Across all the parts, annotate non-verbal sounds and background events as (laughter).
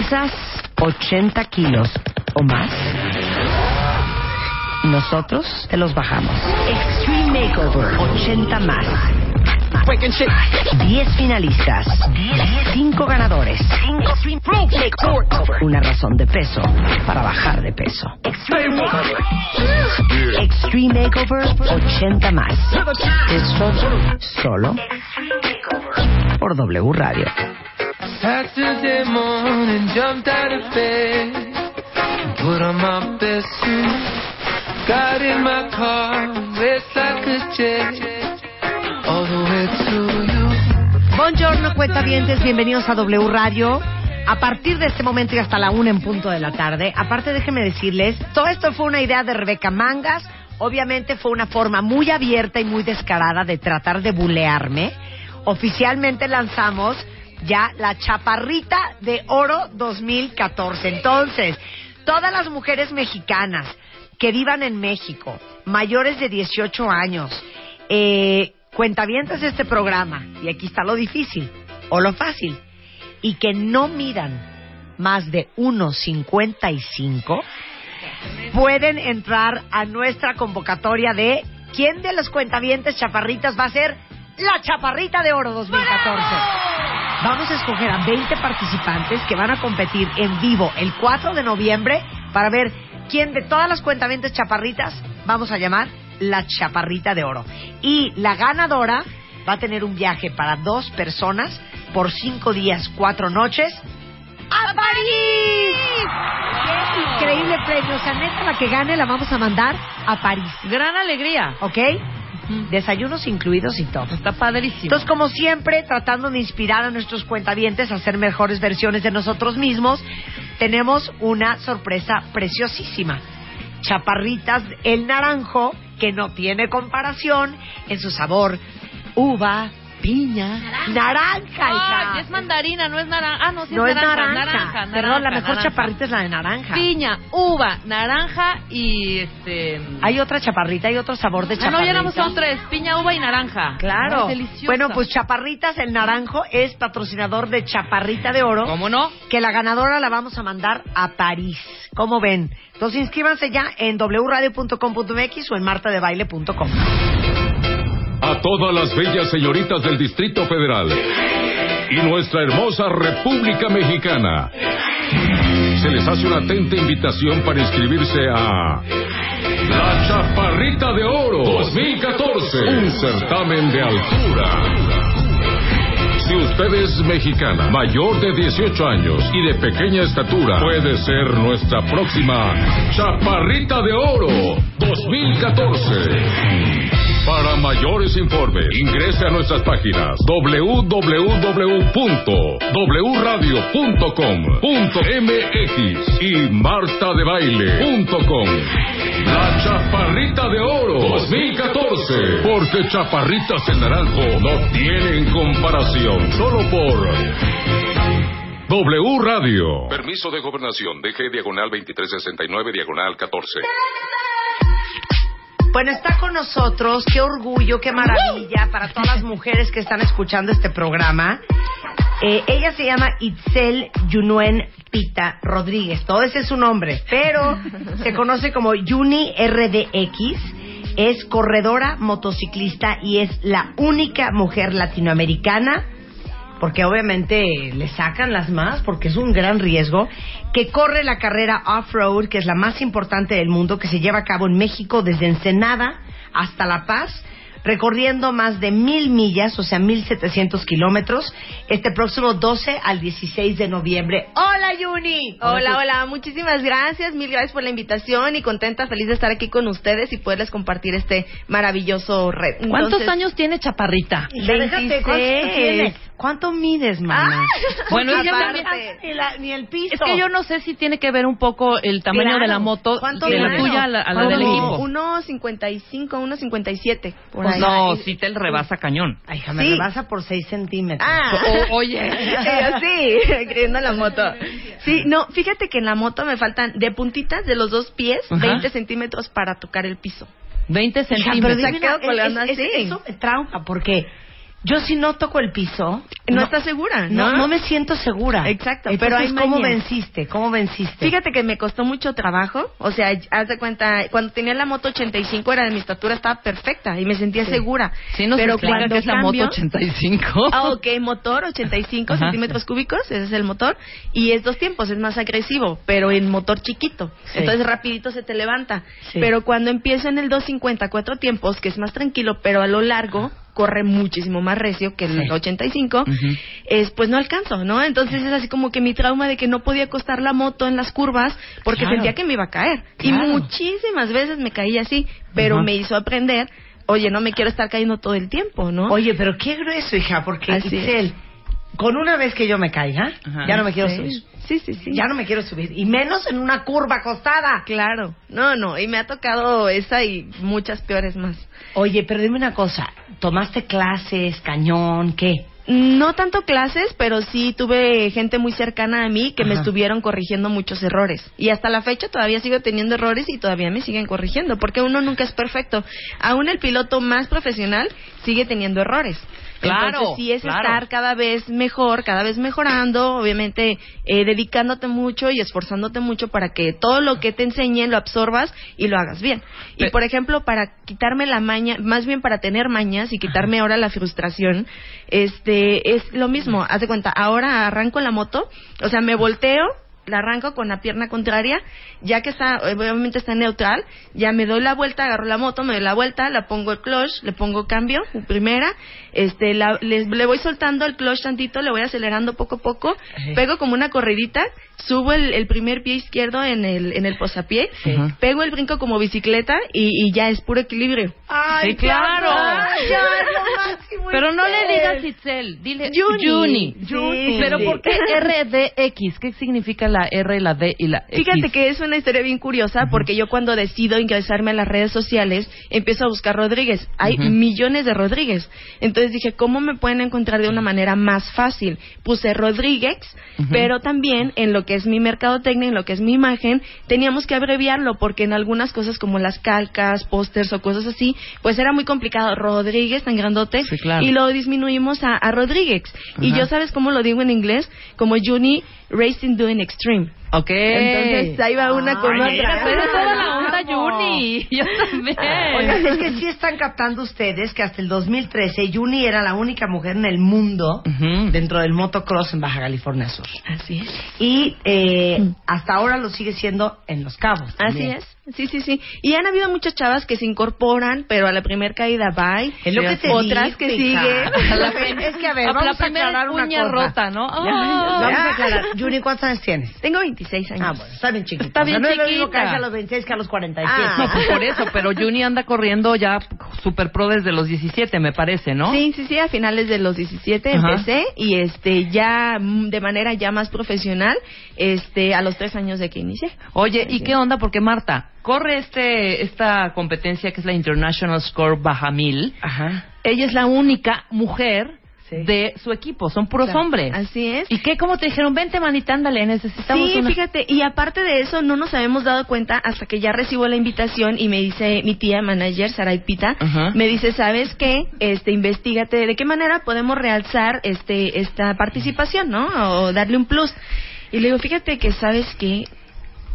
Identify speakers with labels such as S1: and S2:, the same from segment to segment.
S1: pesas 80 kilos o más, nosotros te los bajamos. Extreme Makeover 80 más. 10 finalistas, 5 ganadores, una razón de peso para bajar de peso. Extreme Makeover 80 más. Esto solo por W Radio.
S2: Saturday morning, jumped out a jet, all the way to you.
S1: Buongiorno, cuentavientes, bienvenidos a W Radio. A partir de este momento y hasta la una en punto de la tarde, aparte déjenme decirles, todo esto fue una idea de Rebeca Mangas, obviamente fue una forma muy abierta y muy descarada de tratar de bulearme. Oficialmente lanzamos ya la Chaparrita de Oro 2014. Entonces, todas las mujeres mexicanas que vivan en México, mayores de 18 años, eh, cuentavientes de este programa, y aquí está lo difícil o lo fácil, y que no midan más de 1.55, pueden entrar a nuestra convocatoria de quién de los cuentavientes chaparritas va a ser la Chaparrita de Oro 2014. Vamos a escoger a 20 participantes que van a competir en vivo el 4 de noviembre para ver quién de todas las cuentavientes chaparritas vamos a llamar la Chaparrita de Oro. Y la ganadora va a tener un viaje para dos personas por cinco días, cuatro noches a París. ¡Qué increíble premio! O sea, neta, la que gane la vamos a mandar a París.
S3: Gran alegría.
S1: ¿Ok? Desayunos incluidos y todo.
S3: Está padrísimo.
S1: Entonces, como siempre, tratando de inspirar a nuestros cuentavientes a hacer mejores versiones de nosotros mismos, tenemos una sorpresa preciosísima. Chaparritas El Naranjo, que no tiene comparación en su sabor uva, piña, naranja. hija.
S3: Ay, es mandarina, no es naranja. Ah, no, sí
S1: no
S3: es
S1: es
S3: naranja.
S1: naranja.
S3: naranja,
S1: Perdón, la
S3: naranja,
S1: mejor
S3: naranja.
S1: chaparrita es la de naranja.
S3: Piña, uva, naranja y este.
S1: Hay otra chaparrita, hay otro sabor de
S3: Ah,
S1: chaparrita.
S3: no, ya éramos son tres. Piña, uva y naranja.
S1: Claro. Bueno, pues Chaparritas el Naranjo es patrocinador de Chaparrita de Oro.
S3: ¿Cómo no?
S1: Que la ganadora la vamos a mandar a París. ¿Cómo ven? Entonces inscríbanse ya en wradio.com.mx o en martadebaile.com.
S4: a todas las bellas señoritas del Distrito Federal y nuestra hermosa República Mexicana. Se les hace una atenta invitación para inscribirse a La Chaparrita de Oro 2014, un certamen de altura. Si usted es mexicana, mayor de 18 años y de pequeña estatura, puede ser nuestra próxima Chaparrita de Oro 2014. Para mayores informes, ingrese a nuestras páginas www.wradio.com.mx y martadebaile.com. La Chaparrita de Oro 2014. Porque Chaparritas en Naranjo no tienen comparación. Solo por W Radio. Permiso de gobernación. DG diagonal 2369 diagonal 14.
S1: Bueno, está con nosotros, qué orgullo, qué maravilla para todas las mujeres que están escuchando este programa. Eh, ella se llama Itzel Yunuen Pita Rodríguez, todo ese es su nombre, pero se conoce como Yuni RDX. Es corredora, motociclista y es la única mujer latinoamericana porque obviamente le sacan las más, porque es un gran riesgo, que corre la carrera off-road, que es la más importante del mundo, que se lleva a cabo en México desde Ensenada hasta La Paz, recorriendo más de mil millas, o sea, mil setecientos kilómetros, este próximo 12 al 16 de noviembre. ¡Hola, Yuni!
S5: Hola, hola, muchísimas gracias, mil gracias por la invitación y contenta, feliz de estar aquí con ustedes y poderles compartir este maravilloso red.
S3: ¿Cuántos años tiene Chaparrita?
S1: Hija, déjate, ¿cuánto
S5: 26.
S1: tienes? ¿Cuánto mides, mamá?
S3: Bueno, ella también-
S1: ni, la- ni el piso.
S3: Es que yo no sé si tiene que ver un poco el tamaño
S1: Claro.
S3: de la moto
S1: ¿Cuánto
S3: de la tuya a la, a la
S1: ¿Cuánto
S3: del equipo.
S5: 1.55, 1.57. Por
S3: Pues
S5: ahí.
S3: no, si te rebasa cañón.
S1: Ay, hija, me
S5: Sí.
S1: rebasa por 6 centímetros.
S5: Ah,
S3: O- oye. (laughs)
S5: Sí, creyendo la moto. Sí, no, fíjate que en la moto me faltan de puntitas de los dos pies
S3: Ajá.
S5: 20 centímetros para tocar el piso.
S3: 20
S1: Hija, pero
S3: centímetros.
S1: dime
S5: Se quedó
S1: una-
S5: colgando
S1: es- es-
S5: así.
S1: Eso me trauma, porque Yo si no toco el piso,
S5: No, estás segura,
S1: no,
S5: ¿no?
S1: no me siento segura.
S5: Exacto,
S1: Entonces,
S5: pero hay
S1: ¿cómo venciste? ¿Cómo venciste?
S5: Fíjate que me costó mucho trabajo, o sea, haz de cuenta, cuando tenía la moto 85 era de mi estatura, estaba perfecta y me sentía segura.
S3: Sí, nos
S5: pero cuando
S3: que es la
S5: cambio-
S3: moto 85.
S5: Ah, ok, motor 85 (laughs)
S3: Ajá.
S5: centímetros cúbicos, ese es el motor, y es dos tiempos, es más agresivo, pero en motor chiquito,
S1: Sí.
S5: entonces rapidito se te levanta.
S1: Sí.
S5: Pero cuando empieza en el 250 cuatro tiempos, que es más tranquilo, pero a lo largo corre muchísimo más recio que el
S1: Sí.
S5: 85, es, pues no alcanzo, ¿no? Entonces es así como que mi trauma de que no podía acostar la moto en las curvas porque
S1: Claro.
S5: sentía que me iba a caer.
S1: Claro.
S5: Y muchísimas veces me caía así, pero me hizo aprender, oye, no me quiero estar cayendo todo el tiempo, ¿no?
S1: Oye, pero qué grueso, hija, porque
S5: Así es.
S1: Itzel, con una vez que yo me caiga,
S3: Ajá.
S1: ya no me quiero
S5: Sí.
S1: subir.
S5: Sí, sí, sí.
S1: Ya no me quiero subir. Y menos en una curva acostada.
S5: Claro, no, no, y me ha tocado esa y muchas peores más.
S1: Oye, pero dime una cosa. ¿Tomaste clases, cañón, qué?
S5: No tanto clases, pero sí tuve gente muy cercana a mí que me estuvieron corrigiendo muchos errores. Y hasta la fecha todavía sigo teniendo errores y todavía me siguen corrigiendo, porque uno nunca es perfecto. Aún el piloto más profesional sigue teniendo errores.
S3: Claro,
S5: Entonces sí es
S3: claro.
S5: estar cada vez mejor, cada vez mejorando, obviamente eh, dedicándote mucho y esforzándote mucho para que todo lo que te enseñen lo absorbas y lo hagas bien. Y
S3: Pe-
S5: por ejemplo, para quitarme la maña, más bien para tener mañas y quitarme ahora la frustración, este es lo mismo. Haz de cuenta, ahora arranco la moto, o sea, me volteo, la arranco con la pierna contraria, ya que está, obviamente está neutral, ya me doy la vuelta, agarro la moto, me doy la vuelta, la pongo el clutch, le pongo cambio, primera, este, la- le, le voy soltando el clutch tantito, le voy acelerando poco a poco,
S1: Ajá.
S5: pego como una corridita, subo el, el primer pie izquierdo en el, en el posapié,
S1: Sí.
S3: Ajá.
S5: pego el brinco como bicicleta y, y ya es puro equilibrio.
S1: Ay,
S3: Sí, claro.
S1: Ay, ya, lo máximo,
S3: Pero no le digas Itzel, dile
S5: Juni.
S3: Juni.
S1: Juni.
S3: Pero
S1: Sí.
S3: ¿por qué RDX? ¿Qué significa la R, la D y la X?
S5: Fíjate que es una historia bien curiosa porque yo cuando decido ingresarme a las redes sociales empiezo a buscar Rodríguez. Hay millones de Rodríguez. Entonces dije, ¿cómo me pueden encontrar de una manera más fácil? Puse Rodríguez, pero también en lo que es mi mercadotecnia, en lo que es mi imagen, teníamos que abreviarlo porque en algunas cosas como las calcas, pósters o cosas así, pues era muy complicado. Rodríguez tan grandote
S3: Sí, claro.
S5: y lo disminuimos a, a Rodríguez. Y yo, ¿sabes cómo lo digo en inglés? Como Juni Racing Doing Extreme. stream.
S3: Ok.
S5: Entonces ahí va una con
S1: Ay,
S5: otra.
S3: Pero es toda la onda. Juni. (laughs) Yo también.
S1: Oigan, es que sí están captando ustedes que hasta el 2013 Yuni era la única mujer en el mundo
S3: Ujú.
S1: dentro del motocross en Baja California Sur.
S5: Así es.
S1: Y eh, hasta ahora lo sigue siendo en Los Cabos.
S5: Mm. Así
S1: también.
S5: es. Sí, sí, sí. Y han habido muchas chavas que se incorporan, pero a la primera caída bye.
S1: Es lo que te
S5: Otras
S1: digo,
S5: que
S1: hija.
S5: sigue. (laughs)
S1: A la (laughs) prim- es que a ver,
S3: A
S1: vamos
S3: la
S1: a aclarar una cosa.
S3: rota, ¿no?
S1: Ya,
S3: Ah.
S1: Vamos a aclarar. Yuni, ¿cuántos años tienes?
S5: Tengo 26 años.
S1: Ah, bueno, está bien chiquita.
S3: Está bien
S1: O sea, no es lo mismo
S3: chiquita.
S1: caerse a los 26 que a los 47.
S5: Ah.
S3: No, pues por eso, pero Juni anda corriendo ya super pro desde los 17, me parece, ¿no?
S5: Sí, sí, sí, a finales de los 17
S3: Ajá.
S5: empecé y este ya mm, de manera ya más profesional, este a los tres años de que inicié.
S3: Oye, ¿y
S5: Sí.
S3: qué onda? Porque Marta, corre este esta competencia que es la International Score Baja Mil.
S1: Ajá.
S3: Ella es la única mujer
S1: Sí.
S3: de su equipo, son puros
S5: Claro.
S3: hombres.
S5: Así es.
S3: ¿Y qué? ¿Cómo te dijeron? Vente, manita, ándale, necesitamos
S5: Sí,
S3: una...
S5: fíjate, y aparte de eso, no nos habíamos dado cuenta hasta que ya recibo la invitación y me dice mi tía manager, Saray Pita,
S3: Ajá.
S5: me dice, ¿sabes qué? Este, investigate de qué manera podemos realzar este, esta participación, ¿no? O darle un plus. Y le digo, fíjate que, ¿sabes qué?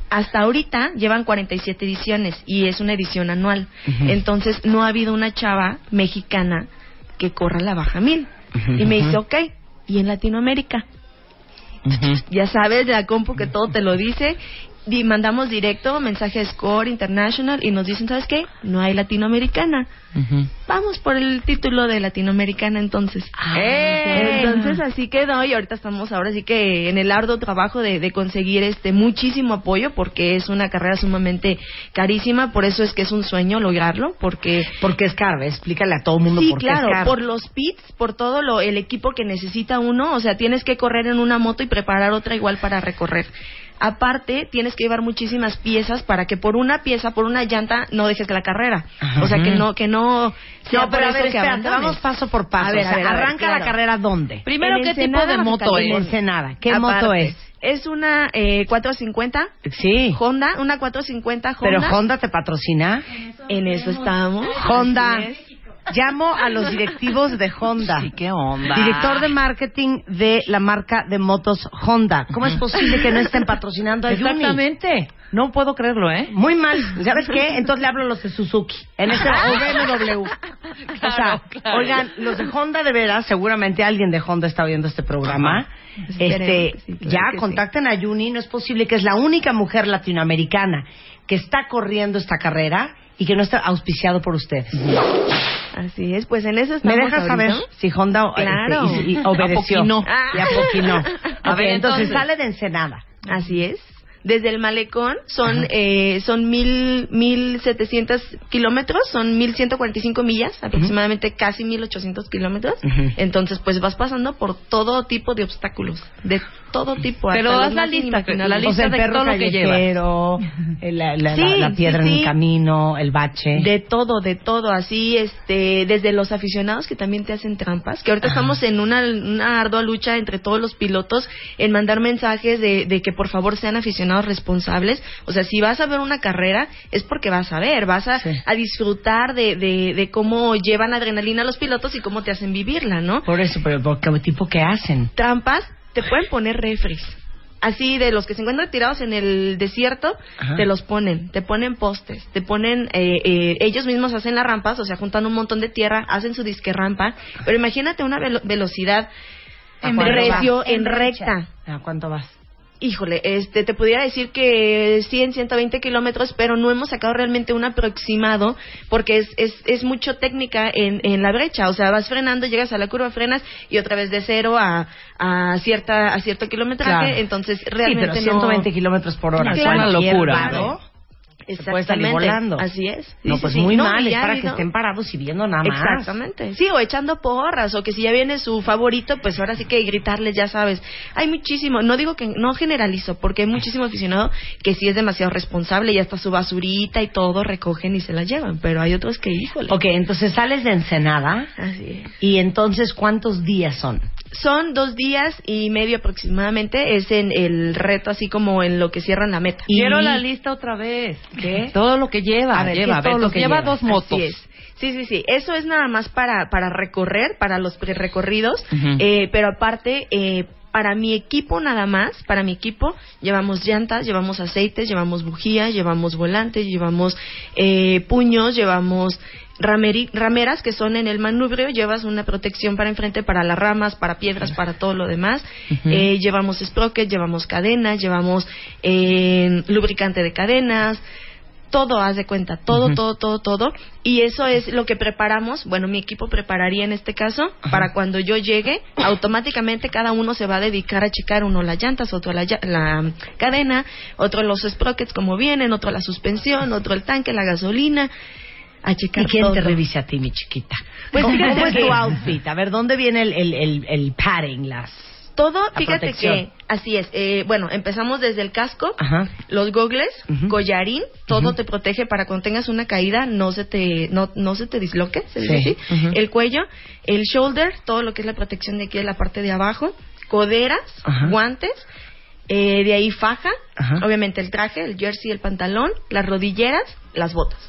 S5: Hasta ahorita llevan 47 ediciones y es una edición anual. Entonces, no ha habido una chava mexicana que corra la baja mil. Y me dice, ok, ¿y en Latinoamérica? Ya sabes, la compu que todo te lo dice. Mandamos directo mensaje Score International y nos dicen, ¿sabes qué? No hay latinoamericana. Vamos por el título de latinoamericana entonces.
S3: ¡Eh!
S5: Entonces así quedó y ahorita estamos ahora sí que en el arduo trabajo de, de conseguir este muchísimo apoyo porque es una carrera sumamente carísima, por eso es que es un sueño lograrlo, porque
S1: Porque es caro, explícale a todo el mundo
S5: Sí,
S1: por qué
S5: claro,
S1: es caro.
S5: por los pits, por todo lo, el equipo que necesita uno, o sea, tienes que correr en una moto y preparar otra igual para recorrer. Aparte, tienes que llevar muchísimas piezas para que por una pieza, por una llanta, no dejes la carrera.
S1: Ajá.
S5: O sea, que no, que no sea
S1: No, pero
S5: por
S1: a
S5: eso
S1: ver,
S5: que
S1: espérate, vamos paso por paso.
S5: A ver,
S1: O sea,
S5: a ver, a ver,
S1: arranca
S5: claro.
S1: la carrera ¿dónde?
S3: Primero,
S5: En
S3: ¿qué tipo de moto
S1: En
S3: es?
S1: Ensenada. ¿Qué
S5: Aparte,
S1: moto es?
S5: Es una eh, 450
S1: Sí.
S5: Honda, una 450 Honda.
S1: Pero Honda te patrocina.
S5: En eso estamos.
S1: Honda. Llamo a los directivos de Honda.
S3: Sí, qué onda.
S1: Director de marketing de la marca de motos Honda. ¿Cómo es posible que no estén patrocinando a?
S3: Exactamente. No puedo creerlo, ¿eh?
S1: Muy mal. ¿Sabes qué? Entonces le hablo a los de Suzuki. En ese o BMW. o sea,
S3: Claro, claro.
S1: oigan, los de Honda de veras, seguramente alguien de Honda está viendo este programa. Este,
S5: Esperemos, sí, claro
S1: ya
S5: sí.
S1: contacten a Yuni. No es posible que es la única mujer latinoamericana que está corriendo esta carrera y que no está auspiciado por ustedes.
S5: Así es, pues en eso
S1: ¿Me
S5: estamos
S1: dejas
S5: ahorita.
S1: saber si Honda este,
S5: Claro.
S1: y- y obedeció?
S3: Apoquinó.
S1: Y apoquinó.
S3: A ver,
S1: entonces
S3: entonces.
S1: sale de Ensenada.
S5: Así es. Desde el malecón son eh, son mil mil setecientos kilómetros, son mil ciento cuarenta y cinco millas, aproximadamente casi mil ochocientos kilómetros. Entonces, pues vas pasando por todo tipo de obstáculos, de todo tipo.
S3: Pero haz la lista, la
S1: O
S3: lista
S1: sea, el
S3: de
S1: perro
S3: todo lo que (laughs)
S1: el- la, la-
S5: Sí,
S1: la- la
S5: sí,
S1: piedra en
S5: sí.
S1: el camino, el bache.
S5: De todo, de todo, así, este, desde los aficionados que también te hacen trampas, que ahorita estamos en una, una ardua lucha entre todos los pilotos en mandar mensajes de, de que por favor sean aficionados responsables. O sea, si vas a ver una carrera, es porque vas a ver, vas a,
S1: Sí.
S5: a disfrutar de, de, de cómo llevan adrenalina los pilotos y cómo te hacen vivirla, ¿no?
S1: Por eso, pero ¿por qué tipo que hacen?
S5: Trampas, te pueden poner refries. Así de los que se encuentran tirados en el desierto,
S1: Ajá.
S5: te los ponen, te ponen postes, te ponen, eh, eh, ellos mismos hacen las rampas, o sea, juntan un montón de tierra, hacen su disque rampa, pero imagínate una velo- velocidad
S1: ¿A
S5: en recio, en
S6: En
S5: recta.
S1: ¿A cuánto vas?
S5: Híjole, este, te pudiera decir que 100, 120 kilómetros, pero no hemos sacado realmente un aproximado porque es, es, es mucho técnica en, en la brecha. O sea, vas frenando, llegas a la curva, frenas y otra vez de cero a, a, cierta, a cierto kilometraje.
S1: Claro.
S5: Entonces,
S1: Sí,
S5: realmente
S1: pero 120
S5: no...
S1: kilómetros por hora.
S3: Es
S5: una
S3: locura, hombre.
S1: Se puede salir
S5: Exactamente.
S1: volando.
S5: Así es. Sí,
S1: No, pues
S5: sí.
S1: muy
S5: No,
S1: mal, es para que estén parados y viendo nada más.
S5: Exactamente. Sí, o echando porras, o que si ya viene su favorito, pues ahora sí que gritarles, ya sabes. Hay muchísimo, no digo que, no generalizo, porque hay muchísimo aficionado que sí es demasiado responsable y hasta su basurita y todo recogen y se la llevan, pero hay otros que, híjole.
S1: Ok, entonces sales de Ensenada
S5: Así es.
S1: y entonces ¿cuántos días son?
S5: Son dos días y medio aproximadamente, es en el reto así como en lo que cierran la meta.
S3: Quiero la lista otra vez.
S1: ¿Qué? (laughs)
S3: Todo lo que lleva.
S1: A ver, ¿qué
S3: lleva,
S1: es todo lo que
S3: lleva
S1: lleva?
S3: dos motos.
S5: Así es. Sí, sí, sí. Eso es nada más para, para recorrer, para los recorridos, eh, pero aparte, eh, para mi equipo nada más, para mi equipo, llevamos llantas, llevamos aceites, llevamos bujías, llevamos volantes, llevamos eh, puños, llevamos rameri- rameras que son en el manubrio, llevas una protección para enfrente, para las ramas, para piedras, para todo lo demás. Eh, llevamos sprocket, llevamos cadenas, llevamos eh, lubricante de cadenas, todo, haz de cuenta, todo, todo, todo, todo. Y eso es lo que preparamos, bueno, mi equipo prepararía en este caso, para cuando yo llegue, automáticamente cada uno se va a dedicar a checar uno las llantas, otro la, la cadena, otro los sprockets como vienen, otro la suspensión, otro el tanque, la gasolina, a checar
S1: ¿Y quién
S5: todo.
S1: te revisa a ti, mi chiquita?
S5: Pues
S1: ¿Cómo, cómo es tu outfit? A ver, ¿dónde viene el, el, el, el padding? Las...
S5: Todo,
S1: La
S5: fíjate
S1: protección.
S5: que así es. Eh, bueno, empezamos desde el casco,
S1: Ajá.
S5: los gogles, collarín, todo te protege para cuando tengas una caída no se te no, no se te disloque, se dice
S1: Sí.
S5: El cuello, el shoulder, todo lo que es la protección de aquí de la parte de abajo, coderas, guantes, eh, de ahí faja, obviamente el traje, el jersey, el pantalón, las rodilleras, las botas.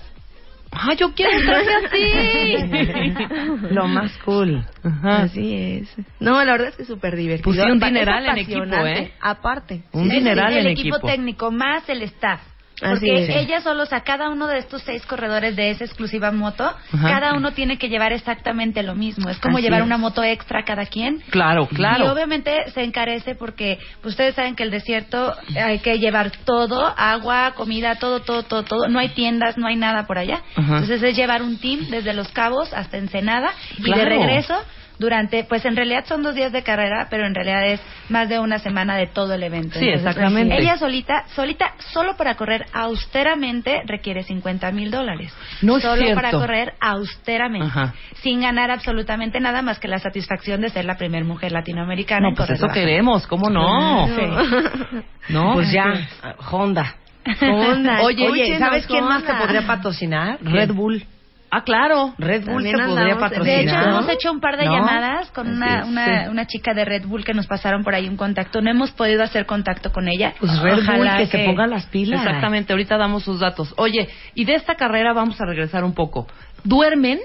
S3: Ah, yo quiero un traje (laughs) así.
S1: Lo más cool.
S3: Ajá.
S5: Así es. No, la verdad es que es súper divertido.
S3: Sí, un dineral en equipo, ¿eh?
S5: Aparte.
S3: Un
S6: Sí,
S3: dineral
S6: el
S3: en
S6: equipo,
S3: equipo.
S6: técnico más el staff.
S5: Así
S6: Porque
S5: es.
S6: ella solo, o sea, cada uno de estos seis corredores de esa exclusiva moto,
S3: Ajá.
S6: cada uno tiene que llevar exactamente lo mismo. Es como
S5: Así
S6: llevar
S5: es.
S6: una moto extra cada quien.
S3: Claro,
S6: Y
S3: claro.
S6: obviamente se encarece porque ustedes saben que el desierto hay que llevar todo, agua, comida, todo, todo, todo, todo. No hay tiendas, no hay nada por allá.
S3: Ajá.
S6: Entonces es llevar un team desde Los Cabos hasta Ensenada y de regreso durante, pues en realidad son dos días de carrera, pero en realidad es más de una semana de todo el evento.
S3: Sí, exactamente.
S6: Ella solita, solita, solo para correr austeramente requiere 50 mil dólares.
S3: No es
S6: solo
S3: cierto.
S6: para correr austeramente,
S3: Ajá.
S6: sin ganar absolutamente nada más que la satisfacción de ser la primera mujer latinoamericana.
S3: No,
S6: en
S3: pues eso
S6: baja.
S3: queremos, ¿cómo no?
S5: Sí. (laughs)
S3: ¿No?
S1: Pues ya, Honda. (laughs)
S5: Honda,
S1: Oye,
S5: escúchenos,
S1: ¿sabes quién más te podría patrocinar? Red Bull.
S3: Ah, claro.
S1: Red Bull
S5: También
S1: te podría
S5: en-
S6: De hecho,
S1: patrocinar.
S6: hemos hecho un par de
S1: ¿No?
S6: llamadas con una, una,
S5: sí.
S6: una chica de Red Bull que nos pasaron por ahí un contacto. No hemos podido hacer contacto con ella.
S1: Pues Red Bull,
S6: Ojalá
S1: que, se pongan las pilas.
S3: Exactamente, ahorita damos sus datos. Oye, y de esta carrera vamos a regresar un poco. ¿Duermen?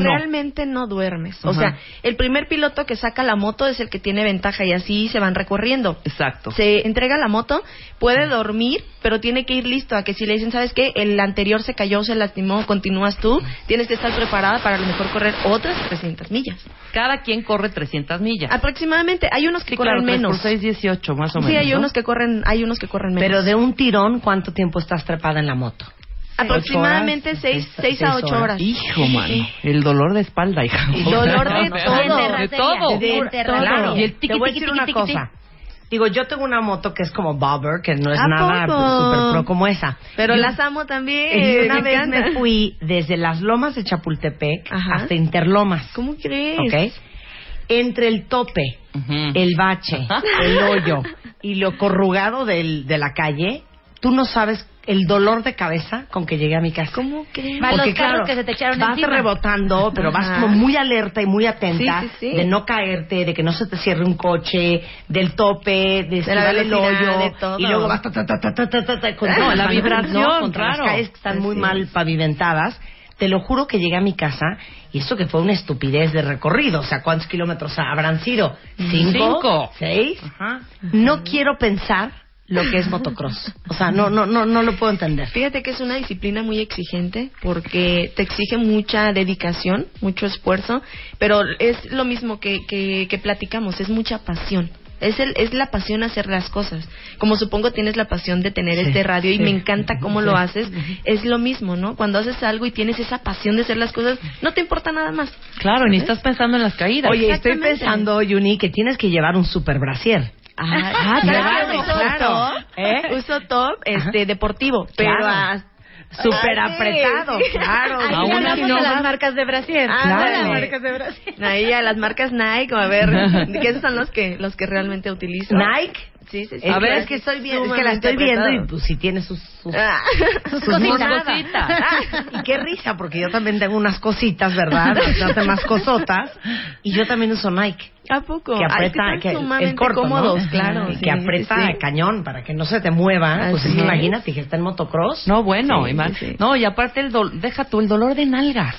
S5: Realmente no duermes. O sea, el primer piloto que saca la moto es el que tiene ventaja y así se van recorriendo.
S3: Exacto.
S5: Se entrega la moto, puede dormir, pero tiene que ir listo a que si le dicen, ¿sabes qué? El anterior se cayó, se lastimó, continúas tú, tienes que estar preparada para a lo mejor correr otras 300 millas.
S3: Cada quien corre 300 millas.
S5: Aproximadamente, hay unos que
S3: Sí,
S5: corren
S3: claro,
S5: menos.
S3: por seis, 18, más o menos.
S5: Sí, hay
S3: ¿no?
S5: unos que corren, hay unos que corren menos.
S1: Pero de un tirón, ¿cuánto tiempo estás trepada en la moto?
S5: Aproximadamente
S1: Ocho horas,
S5: 6
S1: seis-
S5: seis a
S1: seis
S5: 8
S1: horas.
S5: horas.
S3: Hijo, mano. El dolor de espalda, hija.
S5: Dolor de (laughs) todo.
S3: De todo.
S6: De.
S1: Claro.
S3: Y el
S1: Te voy a decir
S3: tiqui,
S1: una
S3: tiqui,
S1: cosa. Digo, yo tengo una moto que es como bobber, que no es
S5: ¿A
S1: nada super pro como esa.
S5: Pero las amo también.
S1: Y una
S5: me
S1: vez
S5: encanta.
S1: me fui desde las lomas de Chapultepec
S5: Ajá.
S1: hasta Interlomas.
S5: ¿Cómo crees?
S1: ¿Ok? Entre el tope, el bache, (laughs) el hoyo y lo corrugado del, de la calle, tú no sabes el dolor de cabeza con que llegué a mi casa.
S5: ¿Cómo
S6: que?
S1: Porque
S6: los
S1: claro,
S6: que se te echaron
S1: vas
S6: encima.
S1: rebotando, pero
S5: Ajá.
S1: vas como muy alerta y muy atenta
S5: sí, sí, sí.
S1: de no caerte, de que no se te cierre un coche, del tope, de,
S5: de
S1: el hoyo
S5: de todo.
S1: y luego vas ta, ta, ta, con (laughs)
S3: no, la vibración,
S1: no, contra
S3: claro.
S1: las calles que están muy mal pavimentadas. Te lo juro que llegué a mi casa y eso que fue una estupidez de recorrido. O sea, ¿cuántos kilómetros habrán sido? Mm. ¿Cinco?
S3: ¿Cinco?
S1: ¿Seis?
S3: Ajá.
S1: No quiero pensar lo que es motocross. O sea, no, no, no, no lo puedo entender.
S5: Fíjate que es una disciplina muy exigente porque te exige mucha dedicación, mucho esfuerzo, pero es lo mismo que, que, que platicamos, es mucha pasión. Es, el, es la pasión hacer las cosas. Como supongo tienes la pasión de tener
S1: Sí,
S5: este radio y
S1: sí.
S5: me encanta cómo
S1: Sí.
S5: lo haces, es lo mismo, ¿no? Cuando haces algo y tienes esa pasión de hacer las cosas, no te importa nada más.
S3: Claro, ni estás pensando en las caídas.
S1: Oye, estoy pensando, Yuni, que tienes que llevar un super brasier. (laughs)
S5: Ah,
S1: claro,
S5: uso
S1: claro.
S5: top,
S1: ¿Eh?
S5: uso top este deportivo, pero
S1: Claro. Súper
S5: Ah, sí,
S1: apretado,
S5: sí. (laughs)
S1: claro.
S6: Ahí
S3: Aún
S6: hablamos
S3: no
S6: de las marcas de Brasil.
S5: Ah,
S1: Claro.
S6: las (laughs) marcas de Brasil.
S5: Ahí a las marcas Nike, a ver, que esos son los que los que realmente utilizo.
S1: Nike.
S5: Sí, sí, sí. A ver,
S1: es que estoy viendo, es que la estoy viendo y
S5: apretado.
S1: pues si tiene sus, sus,
S5: Ah.
S1: sus
S3: cositas. Cositas.
S1: Ah, y qué risa, porque yo también tengo unas cositas, ¿verdad? Bastante más cosotas. Y yo también uso Nike.
S5: ¿A poco?
S1: Que aprieta, que
S5: sumamente
S1: corto, ¿no?
S5: cómodos, claro.
S1: Y
S5: sí,
S1: que aprieta
S5: sí, sí.
S1: cañón para que no se te mueva. Pues
S5: Así
S1: es que
S5: es.
S1: imagínate que está en motocross.
S3: No, bueno,
S5: Sí,
S3: y más-
S5: sí, sí.
S3: no, y aparte el deja tú el dolor de nalgas.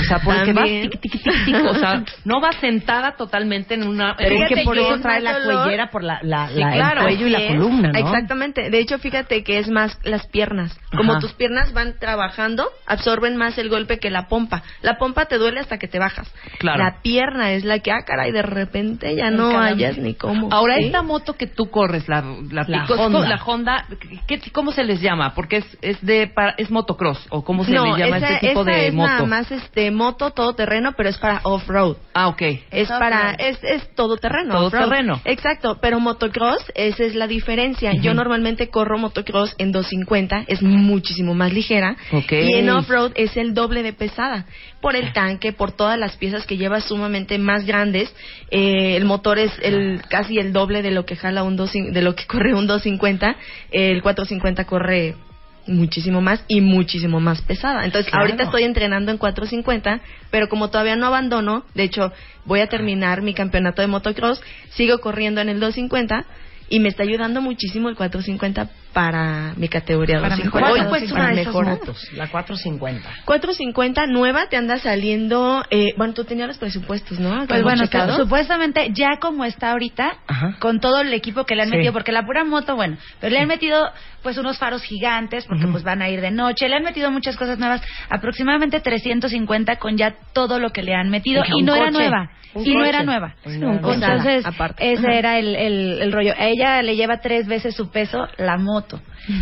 S3: O sea, porque vas tic, tic, tic, tic, o sea, no vas sentada totalmente en una
S1: Pero es que por eso
S5: es
S1: trae la
S5: dolor.
S1: cuellera por la, la,
S3: Sí,
S1: la-
S3: claro,
S1: el cuello y la
S5: es.
S1: columna, ¿no?
S5: Exactamente. De hecho, fíjate que es más las piernas. Como
S3: Ajá.
S5: tus piernas van trabajando, absorben más el golpe que la pompa. La pompa te duele hasta que te bajas.
S3: Claro.
S5: La pierna es la que, ah, caray, de repente ya no hayas ni cómo.
S3: Ahora,
S5: ¿sí?
S3: esta moto que tú corres, la, la,
S1: La
S3: Pico-
S1: Honda.
S3: la Honda, ¿qué, ¿cómo se les llama? Porque es, es de para- es motocross o cómo se
S5: no,
S3: le llama
S5: esa,
S3: este tipo
S5: esa
S3: de
S5: es
S3: moto.
S5: nada más este moto todoterreno, pero es para off-road.
S3: Ah, ok.
S5: Es para, es, es todoterreno.
S3: Todoterreno.
S5: Exacto, pero motocross, esa es la diferencia. Yo normalmente corro motocross en 250, es muchísimo más ligera.
S3: Ok.
S5: Y en off-road es el doble de pesada. Por el tanque, por todas las piezas que lleva sumamente más grandes. Eh, el motor es el casi el doble de lo que jala un 2, de lo que (laughs) corre un 250. El 450 corre muchísimo más y muchísimo más pesada. Entonces,
S1: Claro.
S5: ahorita estoy entrenando en 450, pero como todavía no abandono, de hecho, voy a terminar mi campeonato de motocross, sigo corriendo en el 250 y me está ayudando muchísimo el 450 para mi categoría
S6: Para
S5: 250.
S6: mejorar.
S1: Hoy cuesta una de esas motos, la 450.
S5: 450 nueva te anda saliendo, eh, bueno, tú tenías los presupuestos, ¿no?
S6: Pues
S5: ¿Hemos
S6: bueno, supuestamente ya como está ahorita,
S1: Ajá.
S6: con todo el equipo que le han
S1: Sí.
S6: metido, porque la pura moto, bueno, pero le han metido pues unos faros gigantes, porque pues van a ir de noche, le han metido muchas cosas nuevas, aproximadamente 350 con ya todo lo que le han metido, y no era
S1: coche.
S6: nueva, y no era nueva. Entonces,
S5: Aparte.
S6: ese era el, el, el rollo. A ella le lleva tres veces su peso la moto.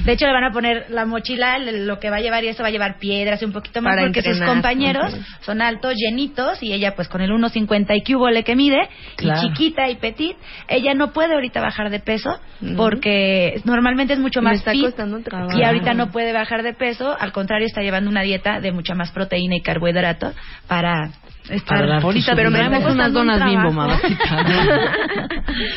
S6: De hecho, le van a poner la mochila, lo que va a llevar, y eso va a llevar piedras y un poquito más,
S5: Para
S6: porque sus compañeros son altos, llenitos, y ella pues con el 1.50 y cubole que mide,
S1: Claro.
S6: y chiquita y petit, ella no puede ahorita bajar de peso, porque normalmente es mucho más
S5: está
S6: fit,
S5: costando un trabajo.
S6: y ahorita no puede bajar de peso, al contrario está llevando una dieta de mucha más proteína y carbohidrato para estar
S3: Ahorita
S5: Pero me está
S3: unas
S5: costando un
S3: donas bimbo. (laughs)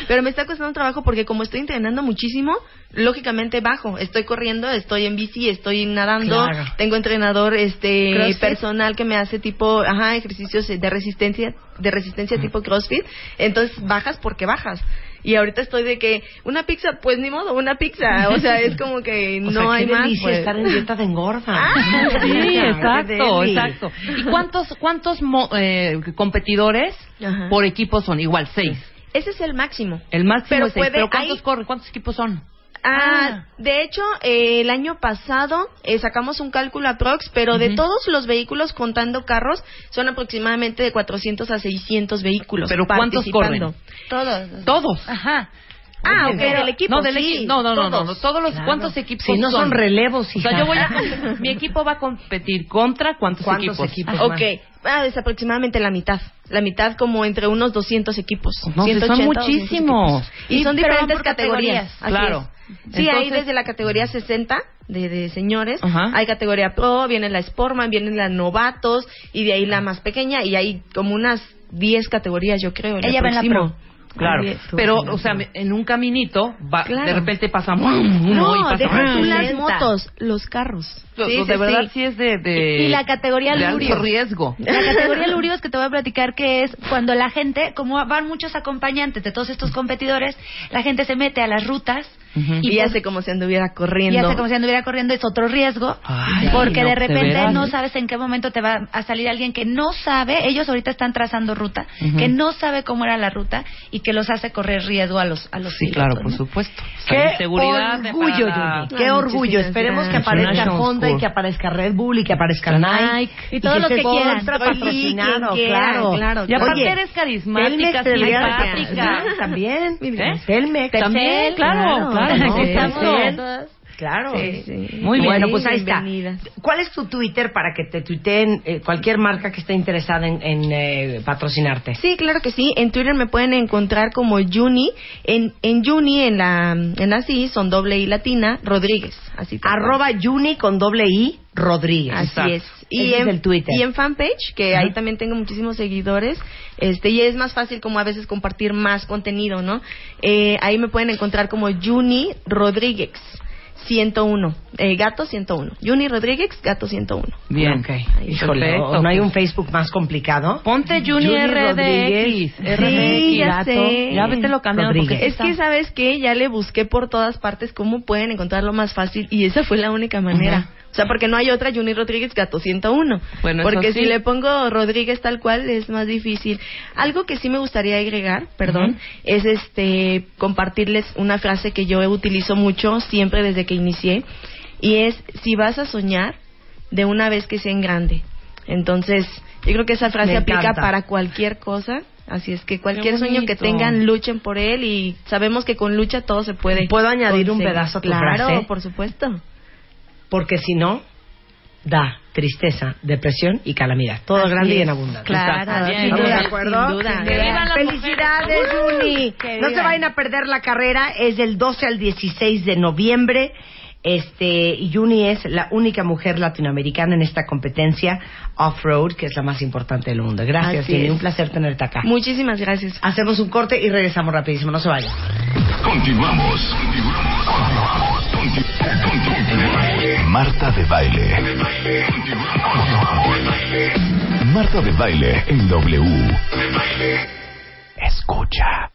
S5: Pero me está costando un trabajo porque como estoy entrenando muchísimo, lógicamente bajo. Estoy corriendo, estoy en bici, estoy nadando,
S1: Claro.
S5: tengo entrenador este
S6: ¿Crossfit?
S5: personal que me hace tipo, ajá, ejercicios de resistencia, de resistencia tipo CrossFit. Entonces bajas porque bajas. Y ahorita estoy de que una pizza, pues ni modo, una pizza. O sea, es como que (laughs)
S1: O
S5: no
S1: sea,
S5: hay
S1: qué
S5: más. pues.
S1: estar en dieta de engorda. (laughs)
S3: Sí, exacto, exacto. ¿Y cuántos cuántos mo- eh, competidores
S5: Ajá.
S3: por equipo son? Igual, seis.
S5: Ese es el máximo.
S3: El máximo
S5: Pero
S3: es seis.
S5: puede-
S3: ¿Pero cuántos
S5: hay-
S3: corren? ¿Cuántos equipos son?
S5: Ah, de hecho, eh, el año pasado eh, sacamos un cálculo aprox, pero de todos los vehículos contando carros, son aproximadamente de 400 a 600 vehículos.
S3: ¿Pero cuántos
S5: participando.
S6: Todos.
S3: Todos.
S6: Ajá.
S5: Ah,
S3: Oye,
S5: ok,
S3: pero-
S5: del equipo.
S3: No, del
S5: sí,
S3: equipo. No, no, no, no,
S5: todos.
S3: no, Todos los,
S1: Claro.
S3: ¿cuántos equipos
S1: Si no son relevos,
S3: O sea, yo voy a... (laughs) mi equipo va a competir contra cuántos,
S1: ¿Cuántos
S3: equipos.
S1: equipos?
S3: Ajá.
S5: Ok, ah, es aproximadamente la mitad. La mitad como entre unos 200 equipos.
S3: No, son
S5: 180 o 200
S3: muchísimos.
S5: Y
S6: Y-
S5: son diferentes categorías.
S3: Claro.
S5: Sí, hay
S3: Entonces-
S5: desde la categoría 60 de, de señores,
S3: Ajá.
S5: hay categoría pro, viene la Sportman, vienen las novatos y de ahí la más pequeña y hay como unas 10 categorías, yo creo.
S6: Ella va en la pro.
S3: Claro,
S5: es.
S3: pero, o sea, en un caminito, va,
S5: Claro.
S3: de repente pasa uno
S5: No,
S3: y pasa
S5: deja tú las
S1: 60.
S5: motos, los carros. Sí,
S3: de verdad
S5: sí.
S3: sí es de, de
S6: Y la categoría
S3: de
S6: Lurio.
S3: alto riesgo.
S6: La (laughs) categoría Lurios que te voy a platicar que es cuando la gente, como van muchos acompañantes de todos estos competidores, la gente se mete a las rutas
S5: Y,
S6: y
S5: ya
S6: pues-
S5: hace como si anduviera corriendo.
S6: y hace como si anduviera corriendo, es otro riesgo,
S3: Ay,
S6: porque
S3: no,
S6: de
S3: de
S6: repente no sabes en qué momento te va a salir alguien que no sabe, ellos ahorita están trazando ruta, que no sabe cómo era la ruta y que los hace correr riesgo a los a los
S3: Sí,
S6: pilotos,
S3: claro, por
S6: ¿no?
S3: supuo-.
S1: Qué
S3: seguridad
S1: orgullo,
S3: para la-
S1: Yuri. Qué
S5: Ay,
S1: orgullo. Esperemos que aparezca Honda y que aparezca Red Bull y que aparezca Nike.
S6: Y todo lo que
S1: esté
S6: quieran.
S1: Patrocinado, claro.
S5: claro,
S3: Y aparte
S1: Oye,
S3: eres carismática, simpática.
S1: Sí, También.
S3: ¿Eh?
S1: Telmex.
S3: También, claro, claro.
S1: no,
S3: sí.
S1: Claro.
S5: Sí, sí.
S3: Muy bien.
S1: Bueno, pues ahí está. ¿Cuál es tu Twitter para que te tuiteen eh, cualquier marca que esté interesada en, en, eh, patrocinarte?
S5: Sí, claro que sí. En Twitter me pueden encontrar como Juni. En, en Juni, en la, en la sí, son doble I latina, Rodríguez. Así.
S1: Arroba Juni con doble I Rodríguez.
S5: Así
S3: Exacto.
S5: es. Y en,
S1: es el Twitter.
S5: y en fanpage, que
S1: Ajá.
S5: ahí también tengo muchísimos seguidores, este, y es más fácil como a veces compartir más contenido, ¿no? Eh, ahí me pueden encontrar como Juni Rodríguez 101, eh, gato 101. Juni Rodríguez, gato 101.
S3: Bien.
S1: Ok.
S5: Ahí,
S1: Híjole,
S3: perfecto.
S1: ¿no hay un Facebook más complicado?
S3: Ponte Juni
S1: Juni
S3: RDX.
S1: Rodríguez.
S3: RDX.
S5: ya
S3: gato.
S5: sé.
S3: Ya vete lo porque
S5: Es que, ¿sabes qué? Ya le busqué por todas partes cómo pueden encontrarlo más fácil y esa fue la única manera.
S3: Ajá.
S5: O sea, porque no hay otra Juni Rodríguez Gato 101.
S3: Bueno,
S5: porque
S3: sí.
S5: si le pongo Rodríguez tal cual es más difícil. Algo que sí me gustaría agregar, perdón, es este compartirles una frase que yo utilizo mucho siempre desde que inicié y es si vas a soñar de una vez que sea en grande. Entonces, yo creo que esa frase
S1: Me
S5: aplica
S1: encanta.
S5: para cualquier cosa. Así es que cualquier sueño que tengan, luchen por él y sabemos que con lucha todo se puede.
S1: ¿Puedo añadir un pedazo a tu
S5: Claro,
S1: frase?
S5: por supuesto.
S1: Porque si no, da tristeza, depresión y calamidad. Todo
S5: Así
S1: grande y en abundancia.
S6: Claro,
S3: Bien.
S1: ¿Estamos
S6: duda,
S1: de acuerdo?
S5: sin duda.
S1: Felicidades, Juni. No se vayan a perder la carrera. Es del 12 al 16 de noviembre. Este, Juni es la única mujer latinoamericana en esta competencia off-road, que es la más importante del mundo. Gracias, Juni. Un placer tenerte acá.
S5: Muchísimas gracias.
S1: Hacemos un corte y regresamos rapidísimo. No se vayan.
S7: Continuamos. Conti- conti- Marta de baile. Marta de baile en W. Escucha.